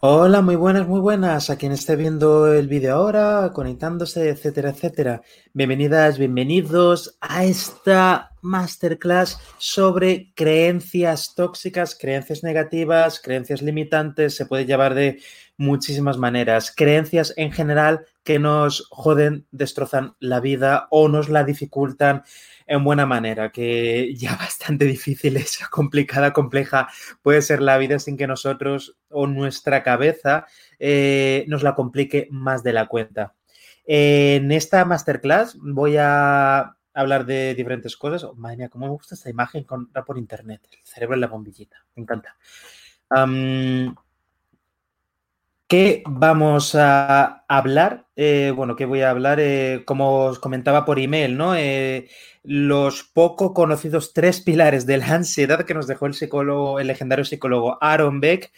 Hola, muy buenas, muy buenas a quien esté viendo el vídeo ahora, conectándose, etcétera, etcétera. Bienvenidas, bienvenidos a esta masterclass sobre creencias tóxicas, creencias negativas, creencias limitantes, se puede llevar de muchísimas maneras. Creencias en general que nos joden, destrozan la vida o nos la dificultan en buena manera, que ya bastante difícil es, complicada, compleja puede ser la vida sin que nosotros o nuestra cabeza eh, nos la complique más de la cuenta. En esta masterclass voy a hablar de diferentes cosas. Oh, madre mía, cómo me gusta esta imagen por internet. El cerebro en la bombillita. Me encanta. ¿Qué vamos a hablar? Eh, bueno, ¿qué voy a hablar? Eh, como os comentaba por email, ¿no? Eh, los poco conocidos tres pilares de la ansiedad que nos dejó el psicólogo, el legendario psicólogo Aaron Beck.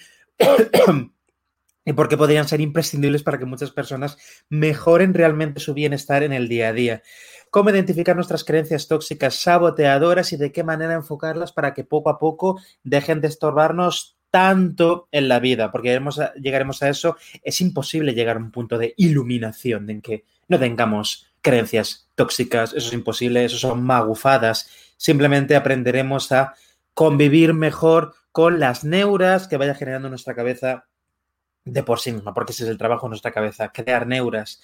y por qué podrían ser imprescindibles para que muchas personas mejoren realmente su bienestar en el día a día. Cómo identificar nuestras creencias tóxicas saboteadoras y de qué manera enfocarlas para que poco a poco dejen de estorbarnos tanto en la vida, porque llegaremos a eso, es imposible llegar a un punto de iluminación en que no tengamos creencias tóxicas, eso es imposible, eso son magufadas, simplemente aprenderemos a convivir mejor con las neuras que vaya generando nuestra cabeza de por sí misma, porque ese es el trabajo de nuestra cabeza, crear neuras.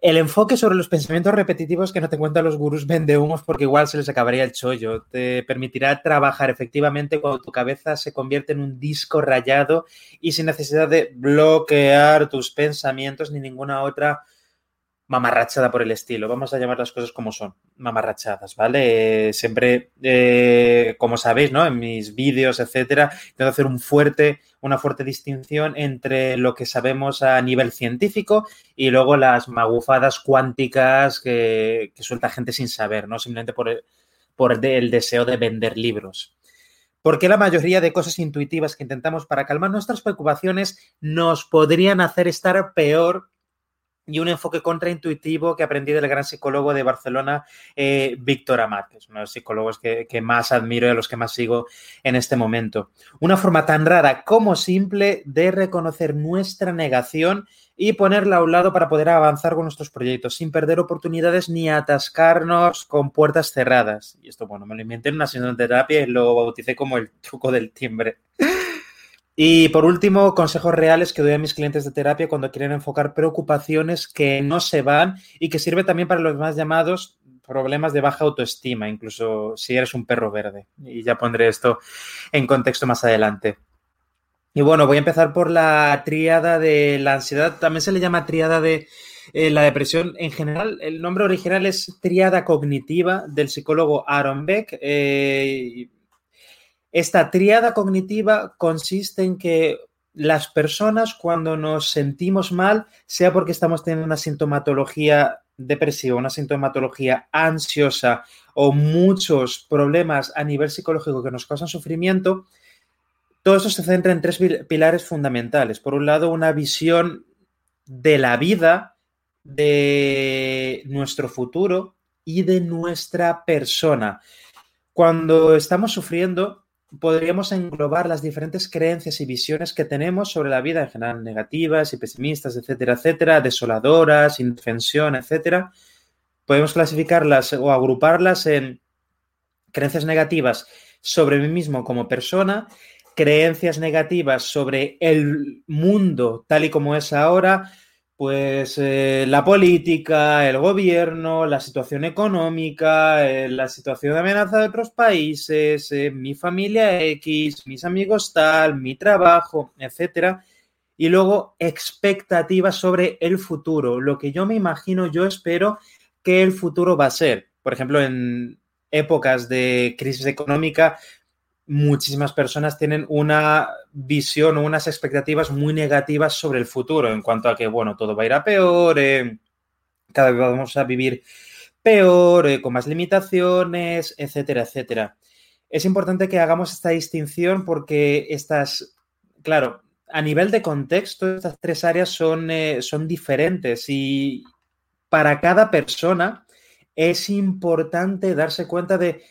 El enfoque sobre los pensamientos repetitivos que no te cuentan los gurús vende humos porque igual se les acabaría el chollo. Te permitirá trabajar efectivamente cuando tu cabeza se convierte en un disco rayado y sin necesidad de bloquear tus pensamientos ni ninguna otra mamarrachada por el estilo. Vamos a llamar las cosas como son, mamarrachadas, ¿vale? siempre, eh, como sabéis, ¿no? En mis vídeos, etcétera, que hacer un fuerte, una fuerte distinción entre lo que sabemos a nivel científico y luego las magufadas cuánticas que, suelta gente sin saber, ¿no? Simplemente por el, por el deseo de vender libros. Porque la mayoría de cosas intuitivas que intentamos para calmar nuestras preocupaciones nos podrían hacer estar peor y un enfoque contraintuitivo que aprendí del gran psicólogo de Barcelona, eh, Víctor Amat, que es uno de los psicólogos que, que, más admiro y a los que más sigo en este momento. Una forma tan rara como simple de reconocer nuestra negación y ponerla a un lado para poder avanzar con nuestros proyectos sin perder oportunidades ni atascarnos con puertas cerradas. Y esto, bueno, me lo inventé en una sesión de terapia y lo bauticé como el truco del timbre. Y por último, consejos reales que doy a mis clientes de terapia cuando quieren enfocar preocupaciones que no se van y que sirve también para los más llamados problemas de baja autoestima, incluso si eres un perro verde. Y ya pondré esto en contexto más adelante. Y bueno, voy a empezar por la tríada de la ansiedad. También se le llama tríada de eh, la depresión. En general, el nombre original es tríada cognitiva del psicólogo Aaron Beck. Eh, esta triada cognitiva consiste en que las personas cuando nos sentimos mal, sea porque estamos teniendo una sintomatología depresiva, una sintomatología ansiosa o muchos problemas a nivel psicológico que nos causan sufrimiento, todo eso se centra en tres pilares fundamentales. Por un lado, una visión de la vida, de nuestro futuro y de nuestra persona. Cuando estamos sufriendo, podríamos englobar las diferentes creencias y visiones que tenemos sobre la vida en general, negativas y pesimistas, etcétera, etcétera, desoladoras, indefensión, etcétera. Podemos clasificarlas o agruparlas en creencias negativas sobre mí mismo como persona, creencias negativas sobre el mundo tal y como es ahora, pues eh, la política, el gobierno, la situación económica, eh, la situación de amenaza de otros países, eh, mi familia X, mis amigos tal, mi trabajo, etcétera. Y luego expectativas sobre el futuro, lo que yo me imagino, yo espero que el futuro va a ser. Por ejemplo, en épocas de crisis económica, muchísimas personas tienen una visión o unas expectativas muy negativas sobre el futuro en cuanto a que, bueno, todo va a ir a peor, eh, cada vez vamos a vivir peor, eh, con más limitaciones, etcétera, etcétera. Es importante que hagamos esta distinción porque estas, claro, a nivel de contexto, estas tres áreas son, eh, son diferentes y para cada persona es importante darse cuenta de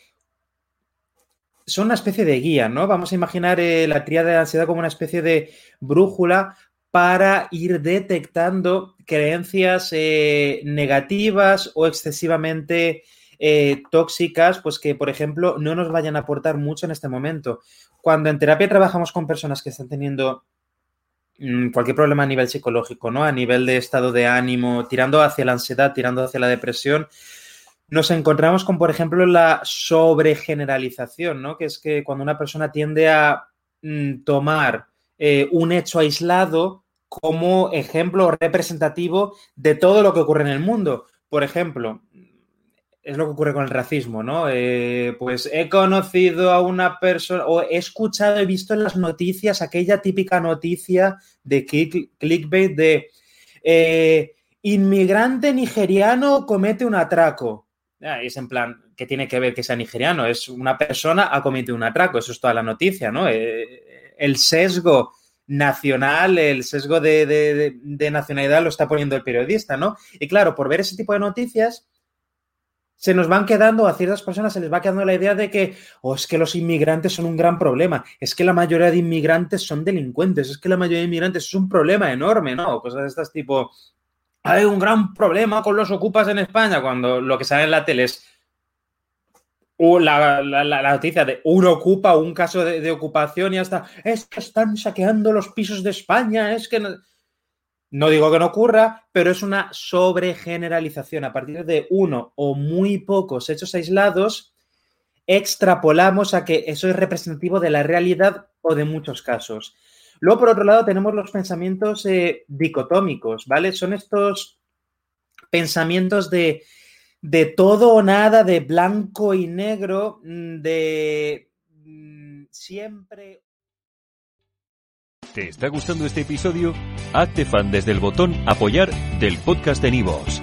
son una especie de guía, ¿no? Vamos a imaginar eh, la tríada de ansiedad como una especie de brújula para ir detectando creencias eh, negativas o excesivamente eh, tóxicas, pues que, por ejemplo, no nos vayan a aportar mucho en este momento. Cuando en terapia trabajamos con personas que están teniendo mm, cualquier problema a nivel psicológico, ¿no? A nivel de estado de ánimo, tirando hacia la ansiedad, tirando hacia la depresión, nos encontramos con, por ejemplo, la sobregeneralización, ¿no? Que es que cuando una persona tiende a mm, tomar eh, un hecho aislado como ejemplo representativo de todo lo que ocurre en el mundo. Por ejemplo, es lo que ocurre con el racismo, ¿no? Eh, pues he conocido a una persona, o he escuchado, he visto en las noticias aquella típica noticia de clickbait de eh, inmigrante nigeriano comete un atraco. Es en plan, ¿qué tiene que ver que sea nigeriano? Es una persona ha cometido un atraco, eso es toda la noticia, ¿no? Eh, el sesgo nacional, el sesgo de, nacionalidad lo está poniendo el periodista, ¿no? Y claro, por ver ese tipo de noticias, se nos van quedando, a ciertas personas se les va quedando la idea de que, oh, es que los inmigrantes son un gran problema, es que la mayoría de inmigrantes son delincuentes, es que la mayoría de inmigrantes es un problema enorme, ¿no? Cosas de estas tipo, hay un gran problema con los ocupas en España, cuando lo que sale en la tele es la, la, noticia de un ocupa, un caso de, ocupación y hasta, es que están saqueando los pisos de España, es que no... No digo que no ocurra, pero es una sobregeneralización. A partir de uno o muy pocos hechos aislados, extrapolamos a que eso es representativo de la realidad o de muchos casos. Luego, por otro lado, tenemos los pensamientos eh, dicotómicos, ¿vale? Son estos pensamientos de, de, todo o nada, de blanco y negro, mm, de mm, siempre. ¿Te está gustando este episodio? Hazte fan desde el botón Apoyar del podcast de Nivos.